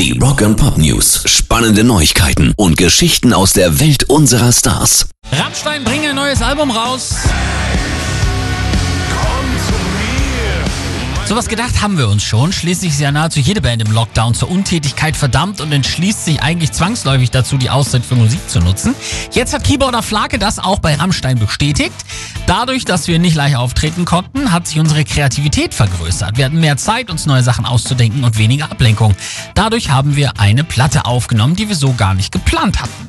Die Rock and Pop News. Spannende Neuigkeiten und Geschichten aus der Welt unserer Stars. Rammstein bringt ein neues Album raus. Sowas gedacht haben wir uns schon. Schließlich ist ja nahezu jede Band im Lockdown zur Untätigkeit verdammt und entschließt sich eigentlich zwangsläufig dazu, die Auszeit für Musik zu nutzen. Jetzt hat Keyboarder Flake das auch bei Rammstein bestätigt. Dadurch, dass wir nicht live auftreten konnten, hat sich unsere Kreativität vergrößert. Wir hatten mehr Zeit, uns neue Sachen auszudenken und weniger Ablenkung. Dadurch haben wir eine Platte aufgenommen, die wir so gar nicht geplant hatten.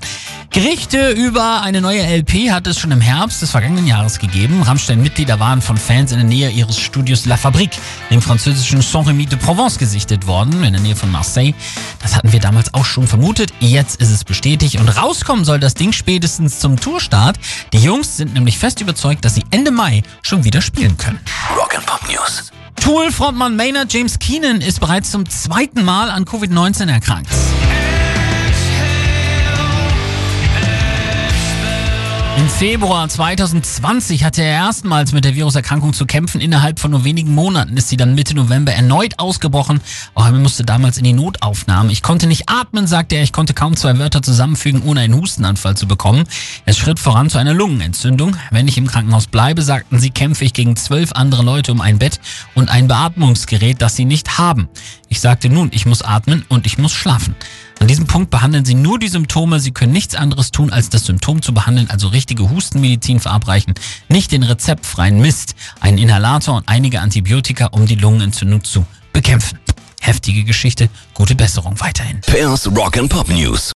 Gerichte über eine neue LP hat es schon im Herbst des vergangenen Jahres gegeben. Rammstein-Mitglieder waren von Fans in der Nähe ihres Studios La Fabrique, dem französischen Saint-Rémy de Provence, gesichtet worden, in der Nähe von Marseille. Das hatten wir damals auch schon vermutet. Jetzt ist es bestätigt und rauskommen soll das Ding spätestens zum Tourstart. Die Jungs sind nämlich fest überzeugt, dass sie Ende Mai schon wieder spielen können. Rock and Pop News. Tool-Frontmann Maynard James Keenan ist bereits zum zweiten Mal an Covid-19 erkrankt. Im Februar 2020 hatte er erstmals mit der Viruserkrankung zu kämpfen. Innerhalb von nur wenigen Monaten ist sie dann Mitte November erneut ausgebrochen. Auch er musste damals in die Notaufnahme. Ich konnte nicht atmen, sagte er. Ich konnte kaum zwei Wörter zusammenfügen, ohne einen Hustenanfall zu bekommen. Es schritt voran zu einer Lungenentzündung. Wenn ich im Krankenhaus bleibe, sagten sie, kämpfe ich gegen zwölf andere Leute um ein Bett und ein Beatmungsgerät, das sie nicht haben. Ich sagte nun, ich muss atmen und ich muss schlafen. An diesem Punkt behandeln sie nur die Symptome. Sie können nichts anderes tun, als das Symptom zu behandeln, also richtige Hustenmedizin verabreichen, nicht den rezeptfreien Mist, einen Inhalator und einige Antibiotika, um die Lungenentzündung zu bekämpfen. Heftige Geschichte, gute Besserung weiterhin. Pairs Rock and Pop News.